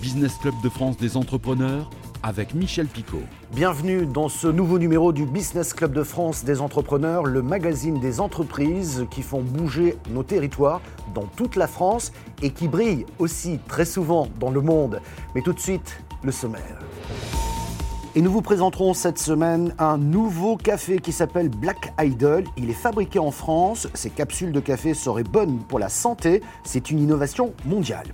Business Club de France des entrepreneurs avec Michel Picot. Bienvenue dans ce nouveau numéro du Business Club de France des entrepreneurs, le magazine des entreprises qui font bouger nos territoires dans toute la France et qui brillent aussi très souvent dans le monde. Mais tout de suite, le sommaire. Et nous vous présenterons cette semaine un nouveau café qui s'appelle Black Idol. Il est fabriqué en France. Ces capsules de café seraient bonnes pour la santé. C'est une innovation mondiale.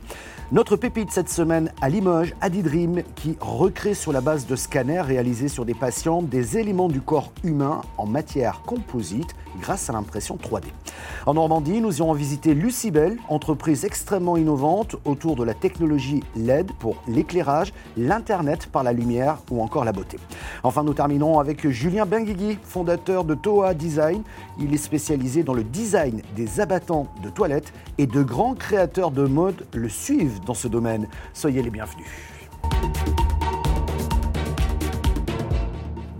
Notre pépite cette semaine à Limoges, Adidream, qui recrée sur la base de scanners réalisés sur des patients des éléments du corps humain en matière composite grâce à l'impression 3D. En Normandie, nous irons visiter Lucibel, entreprise extrêmement innovante autour de la technologie LED pour l'éclairage, l'Internet par la lumière ou encore la beauté. Enfin, nous terminons avec Julien Benguigui, fondateur de Toa Design. Il est spécialisé dans le design des abattants de toilettes et de grands créateurs de mode le suivent dans ce domaine. Soyez les bienvenus.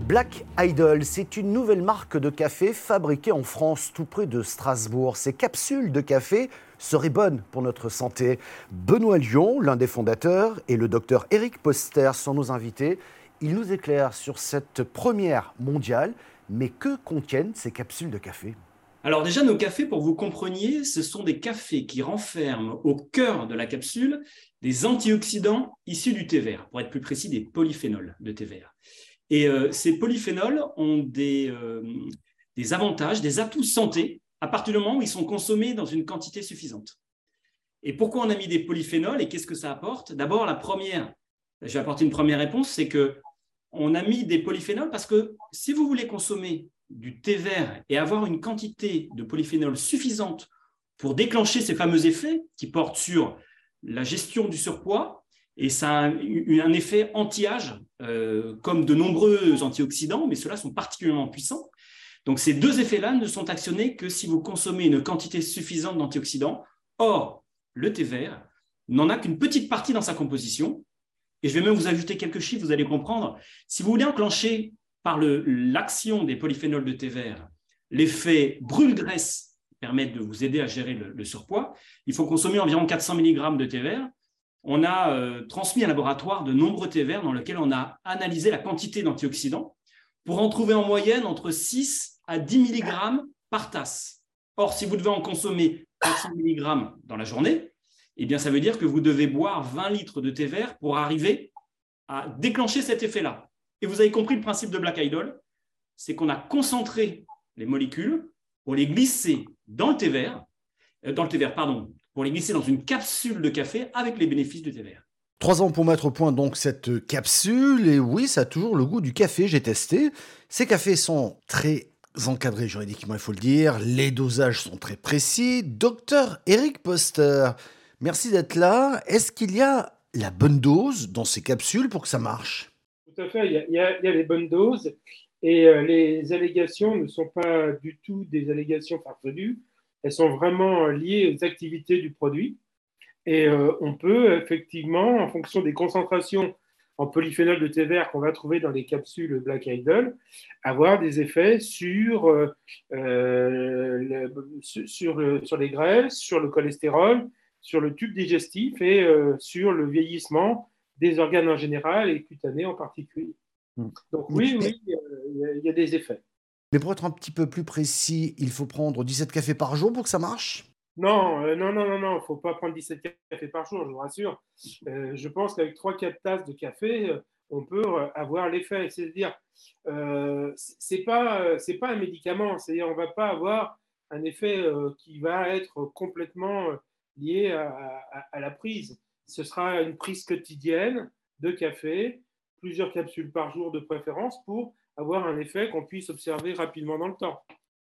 Black Idol, c'est une nouvelle marque de café fabriquée en France, tout près de Strasbourg. Ces capsules de café seraient bonnes pour notre santé. Benoît Lyon, l'un des fondateurs, et le docteur Eric Poster sont nos invités. Ils nous éclairent sur cette première mondiale. Mais que contiennent ces capsules de café? Alors déjà, nos cafés, pour vous compreniez, ce sont des cafés qui renferment au cœur de la capsule des antioxydants issus du thé vert, pour être plus précis, des polyphénols de thé vert. Et euh, ces polyphénols ont des, euh, des avantages, des atouts santé à partir du moment où ils sont consommés dans une quantité suffisante. Et pourquoi on a mis des polyphénols et qu'est-ce que ça apporte? D'abord, la première, je vais apporter une première réponse, c'est que on a mis des polyphénols parce que si vous voulez consommer du thé vert et avoir une quantité de polyphénol suffisante pour déclencher ces fameux effets qui portent sur la gestion du surpoids, et ça a un effet anti-âge, euh, comme de nombreux antioxydants, mais ceux-là sont particulièrement puissants. Donc ces deux effets-là ne sont actionnés que si vous consommez une quantité suffisante d'antioxydants. Or, le thé vert n'en a qu'une petite partie dans sa composition. Et je vais même vous ajouter quelques chiffres, vous allez comprendre. Si vous voulez enclencher par l'action des polyphénols de thé vert, l'effet brûle-graisse permet de vous aider à gérer le, surpoids, il faut consommer environ 400 mg de thé vert. On a euh, transmis à un laboratoire de nombreux thé verts dans lesquels on a analysé la quantité d'antioxydants pour en trouver en moyenne entre 6 à 10 mg par tasse. Or, si vous devez en consommer 400 mg dans la journée, eh bien, ça veut dire que vous devez boire 20 litres de thé vert pour arriver à déclencher cet effet-là. Et vous avez compris le principe de Black Idol, c'est qu'on a concentré les molécules pour les glisser dans le thé vert, euh, dans le thé vert, pardon, pour les glisser dans une capsule de café avec les bénéfices du thé vert. Trois ans pour mettre au point donc cette capsule, et oui, ça a toujours le goût du café, j'ai testé. Ces cafés sont très encadrés juridiquement, il faut le dire, les dosages sont très précis. Docteur Eric Poster, merci d'être là. Est-ce qu'il y a la bonne dose dans ces capsules pour que ça marche? Tout à fait. Il y, a, les bonnes doses et euh, les allégations ne sont pas du tout des allégations farfelues. Elles sont vraiment liées aux activités du produit. Et euh, on peut effectivement, en fonction des concentrations en polyphénol de thé vert qu'on va trouver dans les capsules Black Idol, avoir des effets sur, euh, sur, sur les graisses, sur le cholestérol, sur le tube digestif et sur le vieillissement des organes en général et cutanés en particulier. Hmm. Donc oui, oui, il y, a des effets. Mais pour être un petit peu plus précis, il faut prendre 17 cafés par jour pour que ça marche? Non, euh, non, non, non, non, il ne faut pas prendre 17 cafés par jour, je vous rassure. Euh, je pense qu'avec 3-4 tasses de café, euh, on peut avoir l'effet. C'est-à-dire, ce n'est pas, pas un médicament, c'est-à-dire on ne va pas avoir un effet qui va être complètement lié à la prise ce sera une prise quotidienne de café, plusieurs capsules par jour de préférence pour avoir un effet qu'on puisse observer rapidement dans le temps.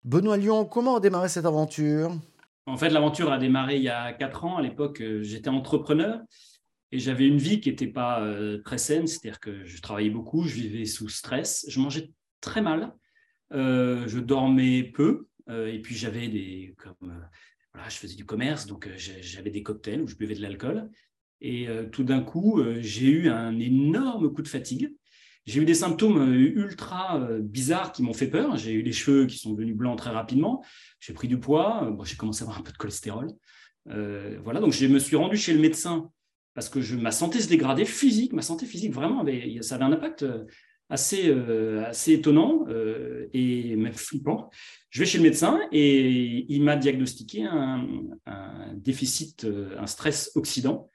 Benoît Lyon, comment a démarré cette aventure? En fait, l'aventure a démarré il y a quatre ans. À l'époque, euh, j'étais entrepreneur et j'avais une vie qui n'était pas euh, très saine, c'est-à-dire que je travaillais beaucoup, je vivais sous stress, je mangeais très mal, euh, je dormais peu, et puis j'avais des comme voilà, je faisais du commerce, donc j'avais des cocktails où je buvais de l'alcool. Et euh, tout d'un coup, euh, j'ai eu un énorme coup de fatigue. J'ai eu des symptômes euh, ultra bizarres qui m'ont fait peur. J'ai eu les cheveux qui sont devenus blancs très rapidement. J'ai pris du poids. j'ai commencé à avoir un peu de cholestérol. voilà, donc je me suis rendu chez le médecin parce que ma santé se dégradait physique, ma santé physique vraiment, ça avait un impact assez, euh, assez étonnant euh, et même flippant. Je vais chez le médecin et il m'a diagnostiqué un, déficit, euh, un stress oxydant.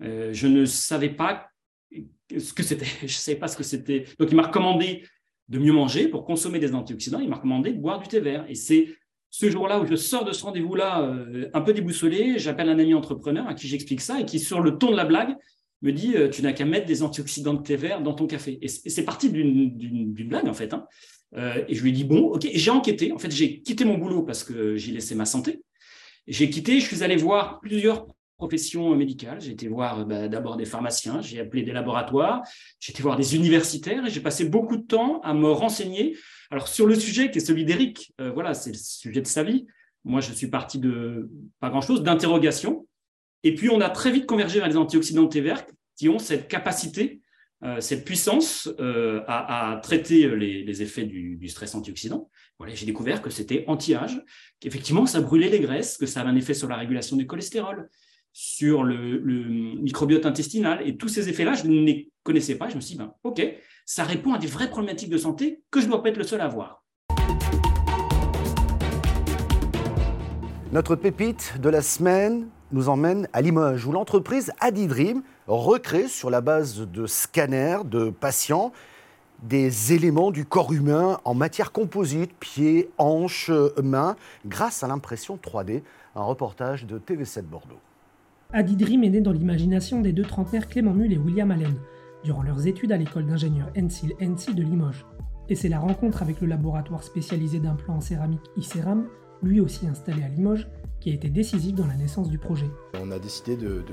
je ne savais pas ce que c'était. Je ne savais pas ce que c'était. Donc, il m'a recommandé de mieux manger pour consommer des antioxydants. Il m'a recommandé de boire du thé vert. Et c'est ce jour-là où je sors de ce rendez-vous-là un peu déboussolé. J'appelle un ami entrepreneur à qui j'explique ça et qui, sur le ton de la blague, me dit euh, tu n'as qu'à mettre des antioxydants de thé vert dans ton café. Et c'est parti d'une blague en fait. Hein. Euh, et je lui ai dit bon, ok. J'ai enquêté. En fait, j'ai quitté mon boulot parce que j'ai laissé ma santé. J'ai quitté. Je suis allé voir plusieurs professions médicales. J'ai été voir bah, d'abord des pharmaciens. J'ai appelé des laboratoires. J'ai été voir des universitaires et j'ai passé beaucoup de temps à me renseigner. Alors sur le sujet qui est celui d'Eric, euh, voilà, c'est le sujet de sa vie. Moi, je suis parti de pas grand-chose, d'interrogation. Et puis, on a très vite convergé vers les antioxydants de thé vert qui ont cette capacité, euh, cette puissance euh, à, traiter les, effets du, stress antioxydant. Voilà, j'ai découvert que c'était anti-âge, qu'effectivement, ça brûlait les graisses, que ça avait un effet sur la régulation du cholestérol, sur le, microbiote intestinal. Et tous ces effets-là, je ne les connaissais pas. Je me suis dit, ben, OK, ça répond à des vraies problématiques de santé que je ne dois pas être le seul à avoir. Notre pépite de la semaine nous emmène à Limoges, où l'entreprise Adidream recrée sur la base de scanners de patients des éléments du corps humain en matière composite, pieds, hanches, mains, grâce à l'impression 3D. Un reportage de TV7 Bordeaux. Adidream est né dans l'imagination des deux trentenaires Clément Mull et William Allen, durant leurs études à l'école d'ingénieurs NCIL NC de Limoges. Et c'est la rencontre avec le laboratoire spécialisé d'implants en céramique ICERAM lui aussi installé à Limoges, qui a été décisif dans la naissance du projet. On a décidé de,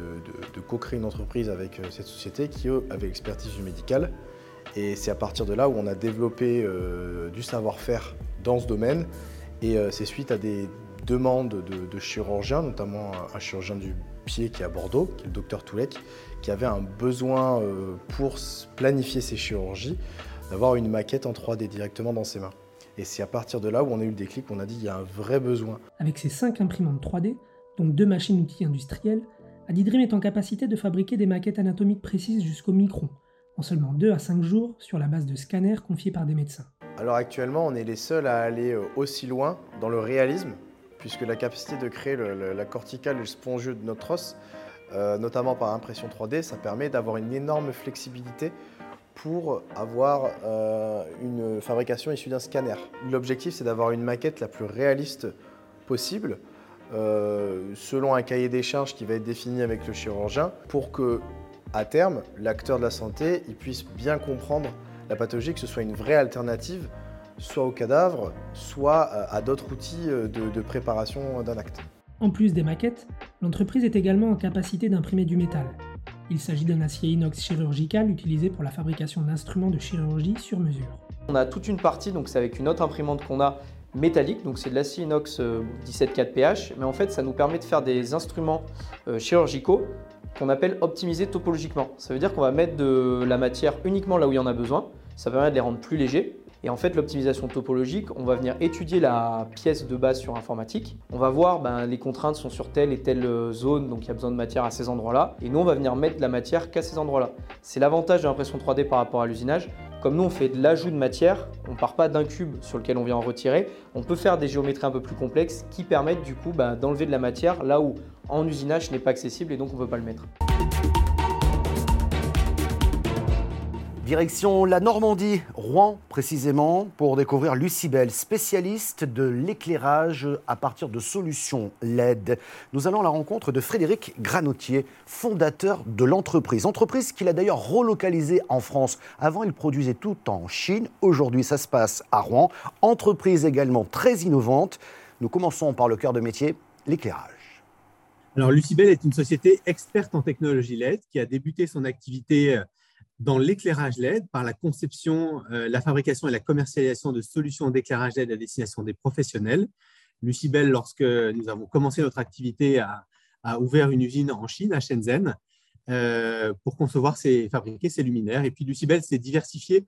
co-créer une entreprise avec euh, cette société qui, avait l'expertise du médical. Et c'est à partir de là où on a développé euh, du savoir-faire dans ce domaine. Et euh, c'est suite à des demandes de, chirurgiens, notamment un, chirurgien du pied qui est à Bordeaux, qui est le docteur Toulek, qui avait un besoin pour planifier ses chirurgies, d'avoir une maquette en 3D directement dans ses mains. Et c'est à partir de là où on a eu le déclic, on a dit qu'il y a un vrai besoin. Avec ses 5 imprimantes 3D, donc deux machines-outils industrielles, Adidream est en capacité de fabriquer des maquettes anatomiques précises jusqu'au micron, en seulement 2 à 5 jours sur la base de scanners confiés par des médecins. Alors actuellement, on est les seuls à aller euh, aussi loin dans le réalisme, puisque la capacité de créer la corticale et le spongieux de notre os, euh, notamment par impression 3D, ça permet d'avoir une énorme flexibilité pour avoir euh, une fabrication issue d'un scanner. L'objectif, c'est d'avoir une maquette la plus réaliste possible, euh, selon un cahier des charges qui va être défini avec le chirurgien, pour que, à terme, l'acteur de la santé puisse bien comprendre la pathologie, que ce soit une vraie alternative, soit au cadavre, soit euh, à d'autres outils de préparation d'un acte. En plus des maquettes, l'entreprise est également en capacité d'imprimer du métal. Il s'agit d'un acier inox chirurgical utilisé pour la fabrication d'instruments de chirurgie sur mesure. On a toute une partie, donc c'est avec une autre imprimante qu'on a métallique, donc c'est de l'acier inox 174 euh, pH, mais en fait ça nous permet de faire des instruments euh, chirurgicaux qu'on appelle optimisés topologiquement. Ça veut dire qu'on va mettre de la matière uniquement là où il y en a besoin, ça permet de les rendre plus légers et en fait, l'optimisation topologique, on va venir étudier la pièce de base sur informatique. On va voir ben, les contraintes sont sur telle et telle zone, donc il y a besoin de matière à ces endroits-là. Et nous, on va venir mettre la matière qu'à ces endroits-là. C'est l'avantage de l'impression 3D par rapport à l'usinage. Comme nous, on fait de l'ajout de matière, on ne part pas d'un cube sur lequel on vient en retirer. On peut faire des géométries un peu plus complexes qui permettent du coup ben, d'enlever de la matière là où en usinage ce n'est pas accessible et donc on ne peut pas le mettre. Direction la Normandie, Rouen précisément, pour découvrir Lucibel, spécialiste de l'éclairage à partir de solutions LED. Nous allons à la rencontre de Frédéric Granotier, fondateur de l'entreprise. Entreprise qu'il a d'ailleurs relocalisée en France. Avant, il produisait tout en Chine. Aujourd'hui, ça se passe à Rouen. Entreprise également très innovante. Nous commençons par le cœur de métier, l'éclairage. Alors, Lucibel est une société experte en technologie LED qui a débuté son activité euh, dans l'éclairage LED par la conception, euh, la fabrication et la commercialisation de solutions d'éclairage LED à destination des professionnels. Lucibel, lorsque nous avons commencé notre activité, a, ouvert une usine en Chine, à Shenzhen, euh, pour concevoir et fabriquer ces luminaires. Et puis Lucibel s'est diversifié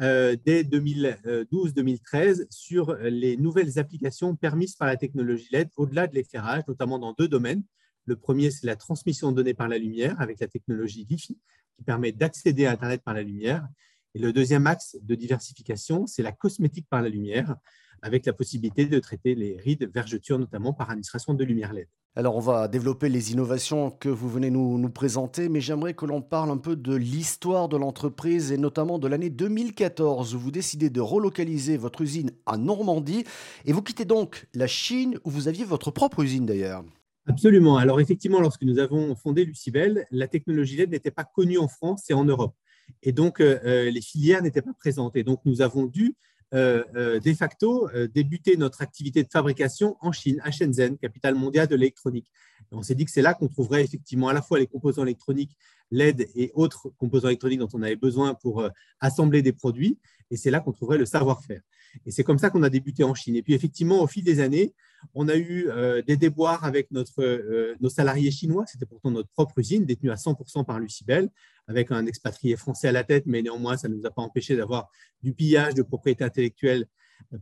euh, dès 2012-2013 sur les nouvelles applications permises par la technologie LED au-delà de l'éclairage, notamment dans deux domaines, Le premier, c'est la transmission de données par la lumière avec la technologie LiFi, qui permet d'accéder à Internet par la lumière. Et le deuxième axe de diversification, c'est la cosmétique par la lumière, avec la possibilité de traiter les rides, vergetures, notamment par administration de lumière LED. Alors on va développer les innovations que vous venez nous, nous présenter, mais j'aimerais que l'on parle un peu de l'histoire de l'entreprise et notamment de l'année 2014 où vous décidez de relocaliser votre usine à Normandie et vous quittez donc la Chine où vous aviez votre propre usine d'ailleurs. Absolument. Alors effectivement, lorsque nous avons fondé Lucibel, la technologie LED n'était pas connue en France et en Europe. Et donc, euh, euh, les filières n'étaient pas présentes. Et donc, nous avons dû euh, de facto débuter notre activité de fabrication en Chine, à Shenzhen, capitale mondiale de l'électronique. On s'est dit que c'est là qu'on trouverait effectivement à la fois les composants électroniques LED et autres composants électroniques dont on avait besoin pour assembler des produits, et c'est là qu'on trouverait le savoir-faire. Et c'est comme ça qu'on a débuté en Chine. Et puis effectivement, au fil des années, on a eu euh, des déboires avec euh, nos salariés chinois. C'était pourtant notre propre usine, détenue à 100% par Lucibel, avec un expatrié français à la tête, mais néanmoins, ça ne nous a pas empêché d'avoir du pillage de propriété intellectuelle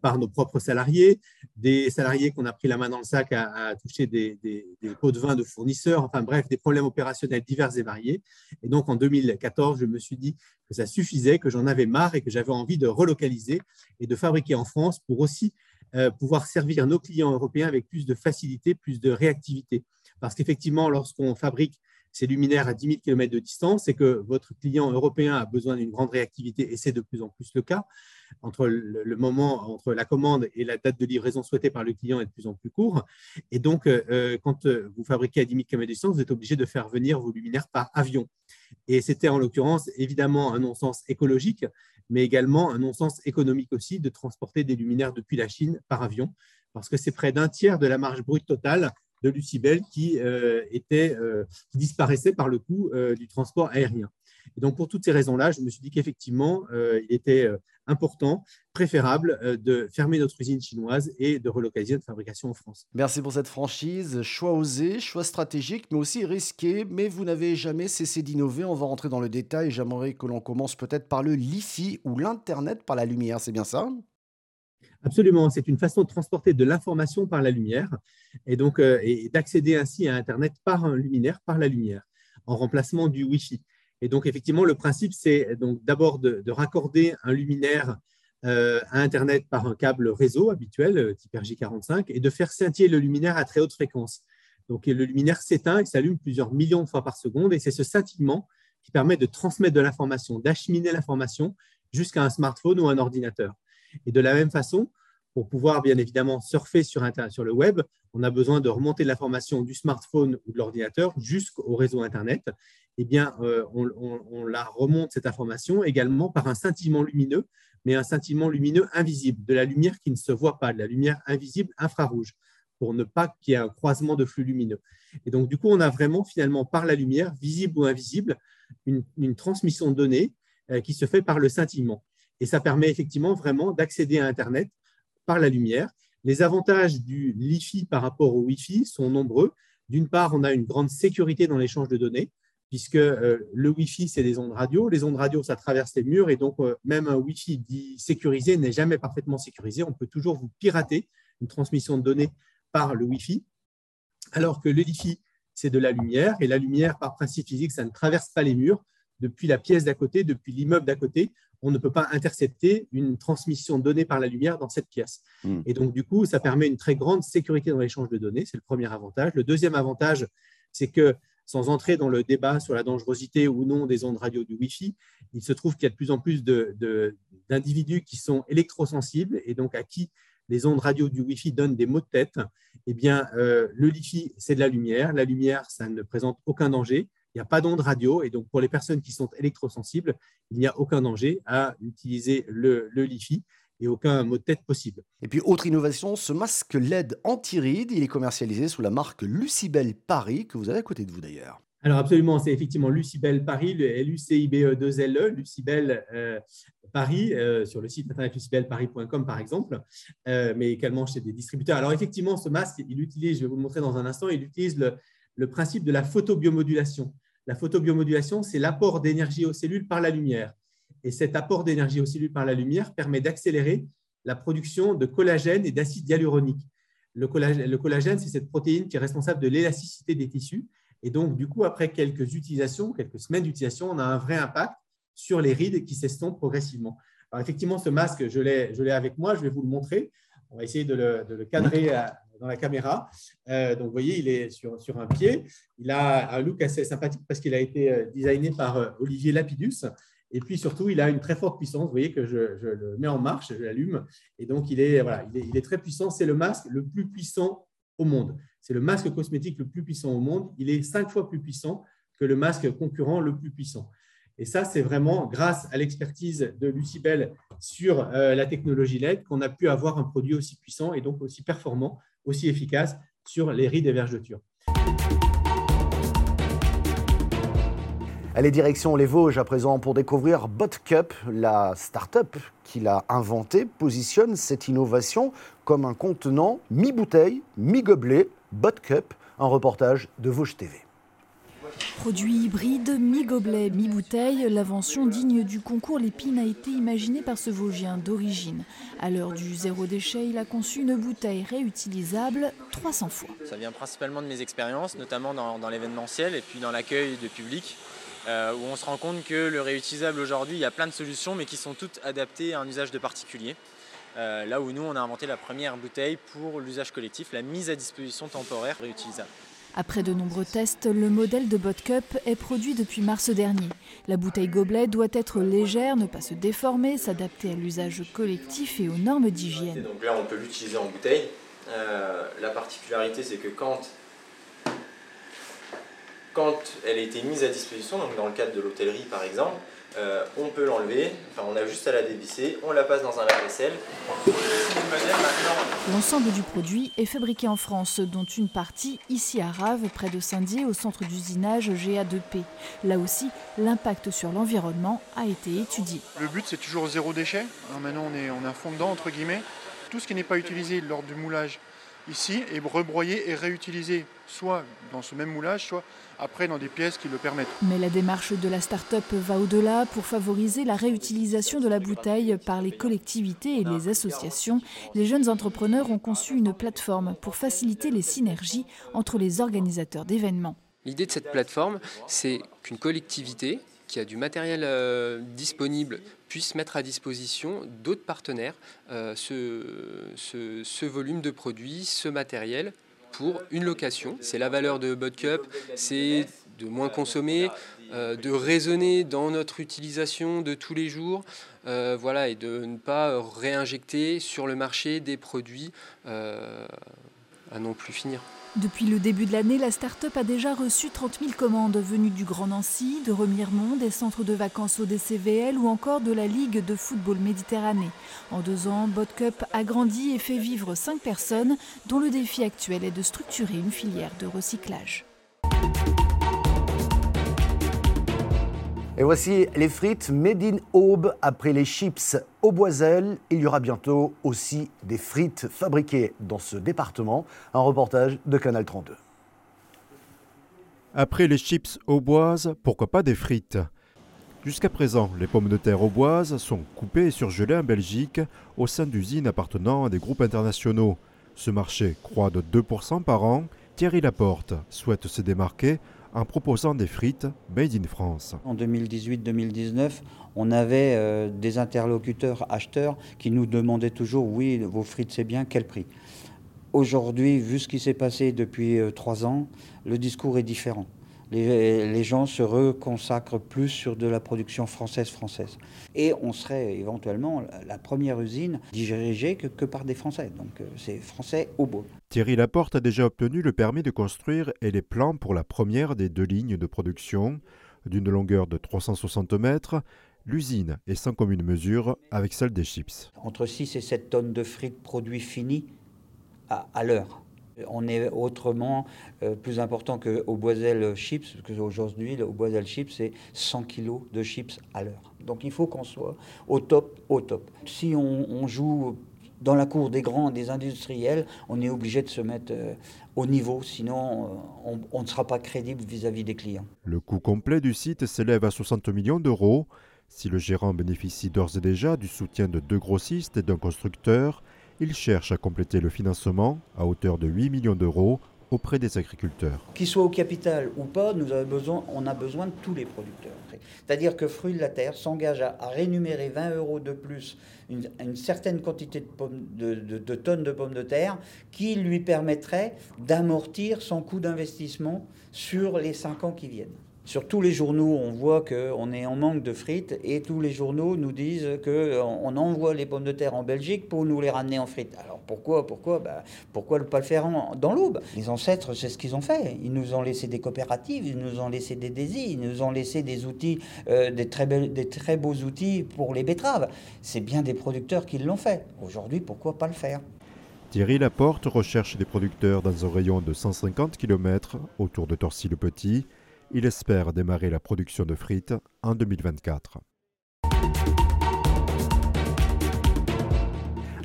par nos propres salariés, des salariés qu'on a pris la main dans le sac à, toucher des, pots de vin de fournisseurs, enfin bref, des problèmes opérationnels divers et variés. Et donc en 2014, je me suis dit que ça suffisait, que j'en avais marre et que j'avais envie de relocaliser et de fabriquer en France pour aussi euh, pouvoir servir nos clients européens avec plus de facilité, plus de réactivité. Parce qu'effectivement, lorsqu'on fabrique ces luminaires à 10 000 km de distance et que votre client européen a besoin d'une grande réactivité, et c'est de plus en plus le cas, entre le, moment, entre la commande et la date de livraison souhaitée par le client est de plus en plus court. Et donc, euh, euh, quand vous fabriquez à 10 000 km de distance, vous êtes obligé de faire venir vos luminaires par avion. Et c'était en l'occurrence évidemment un non-sens écologique, mais également un non-sens économique aussi de transporter des luminaires depuis la Chine par avion, parce que c'est près d'un tiers de la marge brute totale de Lucibel qui, euh, était, euh, disparaissait par le coût euh, du transport aérien. Et donc, pour toutes ces raisons-là, je me suis dit qu'effectivement, il était important, préférable de fermer notre usine chinoise et de relocaliser notre fabrication en France. Merci pour cette franchise. Choix osé, choix stratégique, mais aussi risqué. Mais vous n'avez jamais cessé d'innover. On va rentrer dans le détail. J'aimerais que l'on commence peut-être par le LiFi ou l'Internet par la lumière. C'est bien ça? Absolument, c'est une façon de transporter de l'information par la lumière et donc euh, d'accéder ainsi à Internet par un luminaire, par la lumière, en remplacement du Wi-Fi. Et donc effectivement, le principe, c'est donc d'abord de, raccorder un luminaire euh, à Internet par un câble réseau habituel, euh, type RJ45, et de faire scintiller le luminaire à très haute fréquence. Donc le luminaire s'éteint et s'allume plusieurs millions de fois par seconde, et c'est ce scintillement qui permet de transmettre de l'information, d'acheminer l'information jusqu'à un smartphone ou un ordinateur. Et de la même façon, pour pouvoir bien évidemment surfer sur, sur le web, on a besoin de remonter l'information du smartphone ou de l'ordinateur jusqu'au réseau Internet. Eh bien, euh, on, la remonte, cette information, également par un scintillement lumineux, mais un scintillement lumineux invisible, de la lumière qui ne se voit pas, de la lumière invisible infrarouge, pour ne pas qu'il y ait un croisement de flux lumineux. Et donc, du coup, on a vraiment, finalement, par la lumière, visible ou invisible, une, transmission de données euh, qui se fait par le scintillement. Et ça permet effectivement vraiment d'accéder à Internet par la lumière. Les avantages du Li-Fi par rapport au Wi-Fi sont nombreux. D'une part, on a une grande sécurité dans l'échange de données, puisque euh, le Wi-Fi, c'est des ondes radio. Les ondes radio, ça traverse les murs, et donc euh, même un Wi-Fi dit sécurisé n'est jamais parfaitement sécurisé. On peut toujours vous pirater une transmission de données par le Wi-Fi, alors que le Li-Fi, c'est de la lumière, et la lumière, par principe physique, ça ne traverse pas les murs. Depuis la pièce d'à côté, depuis l'immeuble d'à côté, on ne peut pas intercepter une transmission donnée par la lumière dans cette pièce. Hmm. Et donc, du coup, ça permet une très grande sécurité dans l'échange de données. C'est le premier avantage. Le deuxième avantage, c'est que sans entrer dans le débat sur la dangerosité ou non des ondes radio du Wi-Fi, il se trouve qu'il y a de plus en plus d'individus qui sont électrosensibles et donc à qui les ondes radio du Wi-Fi donnent des maux de tête. Eh bien, euh, le Wi-Fi, c'est de la lumière. La lumière, ça ne présente aucun danger il n'y a pas d'onde radio. Et donc, pour les personnes qui sont électrosensibles, il n'y a aucun danger à utiliser le, le LiFi et aucun mot de tête possible. Et puis, autre innovation, ce masque LED anti-rides, il est commercialisé sous la marque Lucibel Paris, que vous avez à côté de vous d'ailleurs. Alors absolument, c'est effectivement Lucibel Paris, le L-U-C-I-B-E-2-L-E, Lucibel euh, Paris, euh, sur le site internet lucibelparis.com par exemple, euh, mais également chez des distributeurs. Alors effectivement, ce masque, il utilise, je vais vous le montrer dans un instant, il utilise le, le principe de la photobiomodulation. La photobiomodulation, c'est l'apport d'énergie aux cellules par la lumière. Et cet apport d'énergie aux cellules par la lumière permet d'accélérer la production de collagène et d'acide hyaluronique. le collagène, c'est cette protéine qui est responsable de l'élasticité des tissus. Et donc, du coup, après quelques utilisations, quelques semaines d'utilisation, on a un vrai impact sur les rides qui s'estompent progressivement. Alors, effectivement, ce masque, je l'ai avec moi, je vais vous le montrer. On va essayer de le, cadrer dans la caméra. Euh, donc, vous voyez, il est sur, sur, un pied. Il a un look assez sympathique parce qu'il a été euh, designé par euh, Olivier Lapidus. Et puis surtout, il a une très forte puissance. Vous voyez que je, le mets en marche, je l'allume. Et donc, il est, voilà, il est très puissant. C'est le masque le plus puissant au monde. C'est le masque cosmétique le plus puissant au monde. Il est cinq fois plus puissant que le masque concurrent le plus puissant. Et ça, c'est vraiment grâce à l'expertise de Lucibel sur euh, la technologie LED qu'on a pu avoir un produit aussi puissant et donc aussi performant, aussi efficace sur les rides et vergetures. Allez, direction les Vosges à présent pour découvrir BotCup. La start-up qui l'a inventé positionne cette innovation comme un contenant mi-bouteille, mi-gobelet. BotCup, un reportage de Vosges TV. Produit hybride, mi-gobelet, mi-bouteille, l'invention digne du concours Lépine a été imaginée par ce Vosgien d'origine. À l'heure du zéro déchet, il a conçu une bouteille réutilisable 300 fois. Ça vient principalement de mes expériences, notamment dans, l'événementiel et puis dans l'accueil de public. Euh, où on se rend compte que le réutilisable aujourd'hui, il y a plein de solutions, mais qui sont toutes adaptées à un usage de particulier. Euh, là où nous, on a inventé la première bouteille pour l'usage collectif, la mise à disposition temporaire réutilisable. Après de nombreux tests, le modèle de Botcup est produit depuis mars dernier. La bouteille gobelet doit être légère, ne pas se déformer, s'adapter à l'usage collectif et aux normes d'hygiène. Donc là, on peut l'utiliser en bouteille. Euh, la particularité, c'est que quand, quand elle a été mise à disposition, donc dans le cadre de l'hôtellerie par exemple, euh, on peut l'enlever, enfin on a juste à la dévisser, on la passe dans un lave-vaisselle. L'ensemble du produit est fabriqué en France, dont une partie ici à Rave, près de Saint-Dié, au centre d'usinage GA2P. Là aussi, l'impact sur l'environnement a été étudié. Le but c'est toujours zéro déchet. maintenant on est, on est à fond dedans entre guillemets. Tout ce qui n'est pas utilisé lors du moulage ici est rebroyé et réutilisé, soit dans ce même moulage, soit après dans des pièces qui le permettent. Mais la démarche de la start-up va au-delà pour favoriser la réutilisation de la bouteille par les collectivités et les associations. Les jeunes entrepreneurs ont conçu une plateforme pour faciliter les synergies entre les organisateurs d'événements. L'idée de cette plateforme, c'est qu'une collectivité qui a du matériel euh, disponible puisse mettre à disposition d'autres partenaires euh, ce, ce, volume de produits, ce matériel pour une location. C'est la valeur de Cup, c'est de moins consommer, euh, de raisonner dans notre utilisation de tous les jours, voilà, et de ne pas réinjecter sur le marché des produits à non plus finir. Depuis le début de l'année, la start-up a déjà reçu 30 000 commandes venues du Grand Nancy, de Remiremont, des centres de vacances au DCVL ou encore de la Ligue de football Méditerranée. En deux ans, Botcup a grandi et fait vivre cinq personnes dont le défi actuel est de structurer une filière de recyclage. Et voici les frites Made in Aube. Après les chips au Boisel, il y aura bientôt aussi des frites fabriquées dans ce département. Un reportage de Canal 32. Après les chips auboises, pourquoi pas des frites? Jusqu'à présent, les pommes de terre auboises sont coupées et surgelées en Belgique au sein d'usines appartenant à des groupes internationaux. Ce marché croît de 2% par an. Thierry Laporte souhaite se démarquer en proposant des frites made in France. En 2018-2019, on avait euh, des interlocuteurs acheteurs qui nous demandaient toujours oui, vos frites c'est bien, quel prix? Aujourd'hui, vu ce qui s'est passé depuis euh, trois ans, le discours est différent les, gens se reconsacrent plus sur de la production française-française. Et on serait éventuellement la première usine dirigée que, par des Français. Donc euh, c'est français au beau. Thierry Laporte a déjà obtenu le permis de construire et les plans pour la première des deux lignes de production. D'une longueur de 360 mètres, l'usine est sans commune mesure avec celle des chips. Entre 6 et 7 tonnes de frites produits finis à l'heure. On est autrement euh, plus important qu'au Boisel Chips, parce qu'aujourd'hui, au Boisel Chips, c'est 100 kg de chips à l'heure. Donc il faut qu'on soit au top, au top. Si on, joue dans la cour des grands, des industriels, on est obligé de se mettre euh, au niveau, sinon euh, on, ne sera pas crédible vis-à-vis des clients. Le coût complet du site s'élève à 60 millions d'euros. Si le gérant bénéficie d'ores et déjà du soutien de deux grossistes et d'un constructeur, Il cherche à compléter le financement à hauteur de 8 millions d'euros auprès des agriculteurs. Qu'ils soient au capital ou pas, nous avons besoin, on a besoin de tous les producteurs. C'est-à-dire que Fruits de la Terre s'engage à, rémunérer 20 euros de plus une, certaine quantité de, de, tonnes de pommes de terre qui lui permettrait d'amortir son coût d'investissement sur les 5 ans qui viennent. Sur tous les journaux, on voit qu'on est en manque de frites et tous les journaux nous disent qu'on envoie les pommes de terre en Belgique pour nous les ramener en frites. Alors pourquoi, pourquoi, bah, pourquoi ne pas le faire dans l'aube? Les ancêtres, c'est ce qu'ils ont fait. Ils nous ont laissé des coopératives, ils nous ont laissé des désirs, ils nous ont laissé des outils, euh, des, très des très beaux outils pour les betteraves. C'est bien des producteurs qui l'ont fait. Aujourd'hui, pourquoi pas le faire? Thierry Laporte recherche des producteurs dans un rayon de 150 km autour de Torcy-le-Petit il espère démarrer la production de frites en 2024.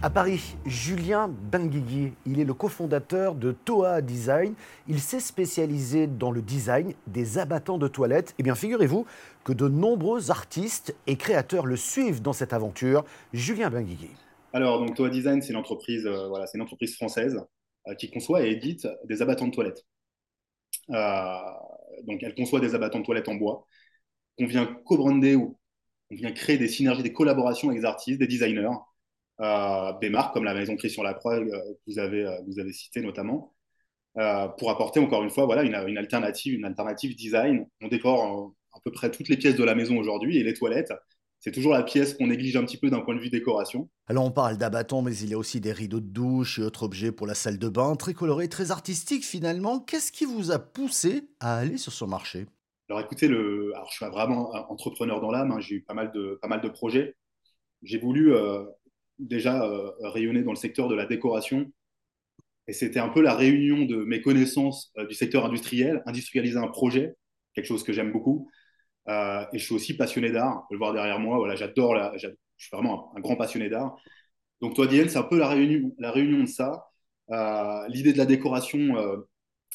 À Paris, Julien Benguigui, il est le cofondateur de Toa Design. Il s'est spécialisé dans le design des abattants de toilettes. Eh bien, figurez-vous que de nombreux artistes et créateurs le suivent dans cette aventure. Julien Benguigui. Alors, donc Toa Design, c'est une entreprise, euh, voilà, c'est une entreprise française euh, qui conçoit et édite des abattants de toilettes. Euh, donc elle conçoit des abattants de toilettes en bois, qu'on vient co-brander ou on vient créer des synergies, des collaborations avec des artistes, des designers, euh, des marques comme la maison Christian Lacroix euh, que vous avez, euh, vous avez cité notamment, pour apporter encore une fois voilà, une, alternative, une alternative design. On décore à peu près toutes les pièces de la maison aujourd'hui et les toilettes. C'est toujours la pièce qu'on néglige un petit peu d'un point de vue décoration. Alors on parle d'abattants, mais il y a aussi des rideaux de douche et autres objets pour la salle de bain, très colorés, très artistiques finalement. Qu'est-ce qui vous a poussé à aller sur ce marché? Alors écoutez, le... Alors, je suis vraiment entrepreneur dans l'âme, hein. j'ai eu pas mal de, pas mal de projets. J'ai voulu euh, déjà euh, rayonner dans le secteur de la décoration. Et c'était un peu la réunion de mes connaissances euh, du secteur industriel, industrialiser un projet, quelque chose que j'aime beaucoup, euh, et je suis aussi passionné d'art. On peut le voir derrière moi. Voilà, j'adore. je suis vraiment un, grand passionné d'art. Donc, toi, Diane, c'est un peu la réunion, la réunion de ça. Euh, l'idée de la décoration, euh,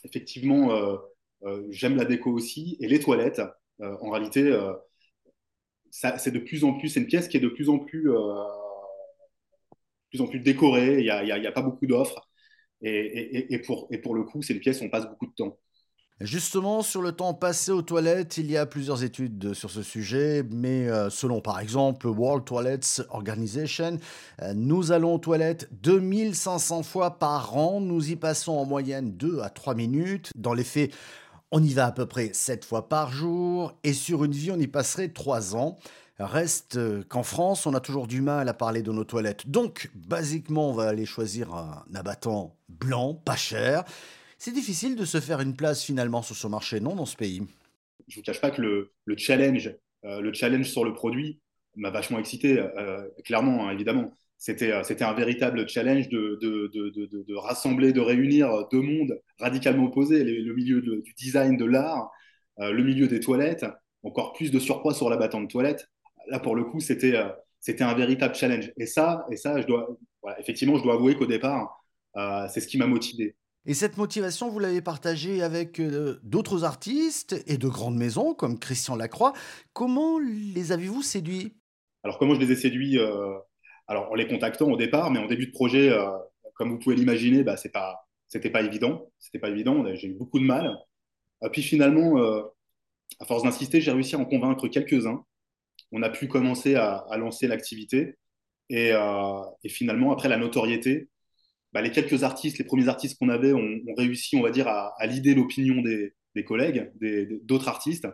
effectivement, j'aime la déco aussi. Et les toilettes, en réalité, c'est de plus en plus, une pièce qui est de plus en plus, plus en plus décorée. Il n'y a, pas beaucoup d'offres. Et pour le coup, c'est une pièce où on passe beaucoup de temps. Justement, sur le temps passé aux toilettes, il y a plusieurs études sur ce sujet, mais euh, selon par exemple World Toilets Organization, euh, nous allons aux toilettes 2500 fois par an, nous y passons en moyenne 2 à 3 minutes. Dans les faits, on y va à peu près 7 fois par jour, et sur une vie, on y passerait 3 ans. Reste euh, qu'en France, on a toujours du mal à parler de nos toilettes. Donc, basiquement, on va aller choisir un abattant blanc, pas cher. C'est difficile de se faire une place finalement sur ce marché, non, dans ce pays? Je ne vous cache pas que le, challenge, euh, le challenge sur le produit m'a vachement excité, euh, clairement, hein, évidemment. C'était, euh, un véritable challenge de, de, de, de, rassembler, de réunir deux mondes radicalement opposés, le, milieu du design, de l'art, le milieu des toilettes, encore plus de surpoids sur la de toilette. Là, pour le coup, c'était, c'était un véritable challenge. Et ça, et ça je dois, effectivement, je dois avouer qu'au départ, c'est ce qui m'a motivé. Et cette motivation, vous l'avez partagée avec euh, d'autres artistes et de grandes maisons comme Christian Lacroix. Comment les avez-vous séduits? Alors, comment je les ai séduits euh, Alors, en les contactant au départ, mais en début de projet, euh, comme vous pouvez l'imaginer, bah, c'est pas, c'était pas évident. C'était pas évident. J'ai eu beaucoup de mal. puis finalement, à force d'insister, j'ai réussi à en convaincre quelques-uns. On a pu commencer à, lancer l'activité. Et, et, finalement, après la notoriété, bah, les quelques artistes, les premiers artistes qu'on avait ont, réussi, on va dire, à, à lider l'opinion des, collègues, d'autres artistes.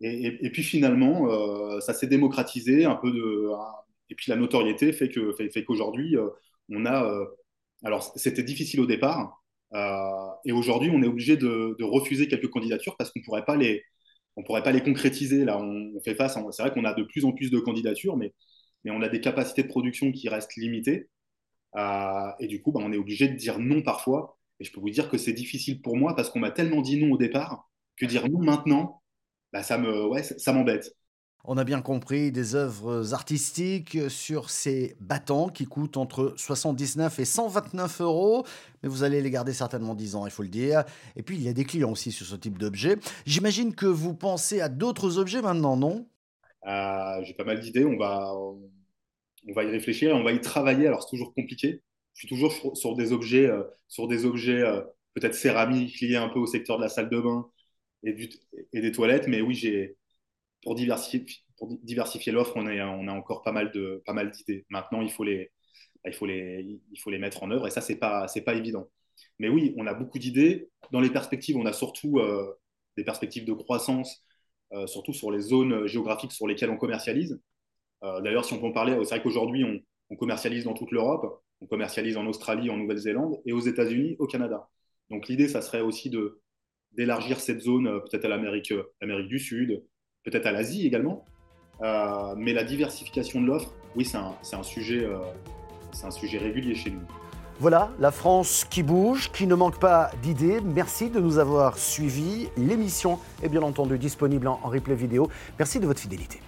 Et, puis finalement, euh, ça s'est démocratisé un peu de. Et puis la notoriété fait que fait, qu'aujourd'hui, euh, on a. Euh, alors c'était difficile au départ, et aujourd'hui, on est obligé de, refuser quelques candidatures parce qu'on pourrait pas les on pourrait pas les concrétiser. Là, on, fait face. C'est vrai qu'on a de plus en plus de candidatures, mais mais on a des capacités de production qui restent limitées. Euh, et du coup, bah, on est obligé de dire non parfois. Et je peux vous dire que c'est difficile pour moi parce qu'on m'a tellement dit non au départ que dire non maintenant, bah, ça me, ouais, ça m'embête. On a bien compris des œuvres artistiques sur ces battants qui coûtent entre 79 et 129 euros, mais vous allez les garder certainement 10 ans, il faut le dire. Et puis il y a des clients aussi sur ce type d'objet. J'imagine que vous pensez à d'autres objets maintenant, non? Euh, J'ai pas mal d'idées. On va, on va y réfléchir on va y travailler. Alors, c'est toujours compliqué. je suis toujours sur, des objets, sur des objets peut-être céramiques liés un peu au secteur de la salle de bain et, des toilettes. Mais oui, j'ai pour diversifier, l'offre, on, a encore pas mal de pas mal d'idées. Maintenant, il faut les il faut les il faut les mettre en œuvre et ça c'est pas c'est pas évident. Mais oui, on a beaucoup d'idées. Dans les perspectives, on a surtout des perspectives de croissance, surtout sur les zones géographiques sur lesquelles on commercialise. D'ailleurs, si on peut en parler, c'est vrai qu'aujourd'hui, on, commercialise dans toute l'Europe, on commercialise en Australie, en Nouvelle-Zélande et aux États-Unis, au Canada. Donc l'idée, ça serait aussi d'élargir cette zone euh, peut-être à l'Amérique euh, du Sud, peut-être à l'Asie également. Euh, mais la diversification de l'offre, oui, c'est un, sujet, c'est un sujet régulier chez nous. Voilà, la France qui bouge, qui ne manque pas d'idées. Merci de nous avoir suivis. L'émission est bien entendu disponible en replay vidéo. Merci de votre fidélité.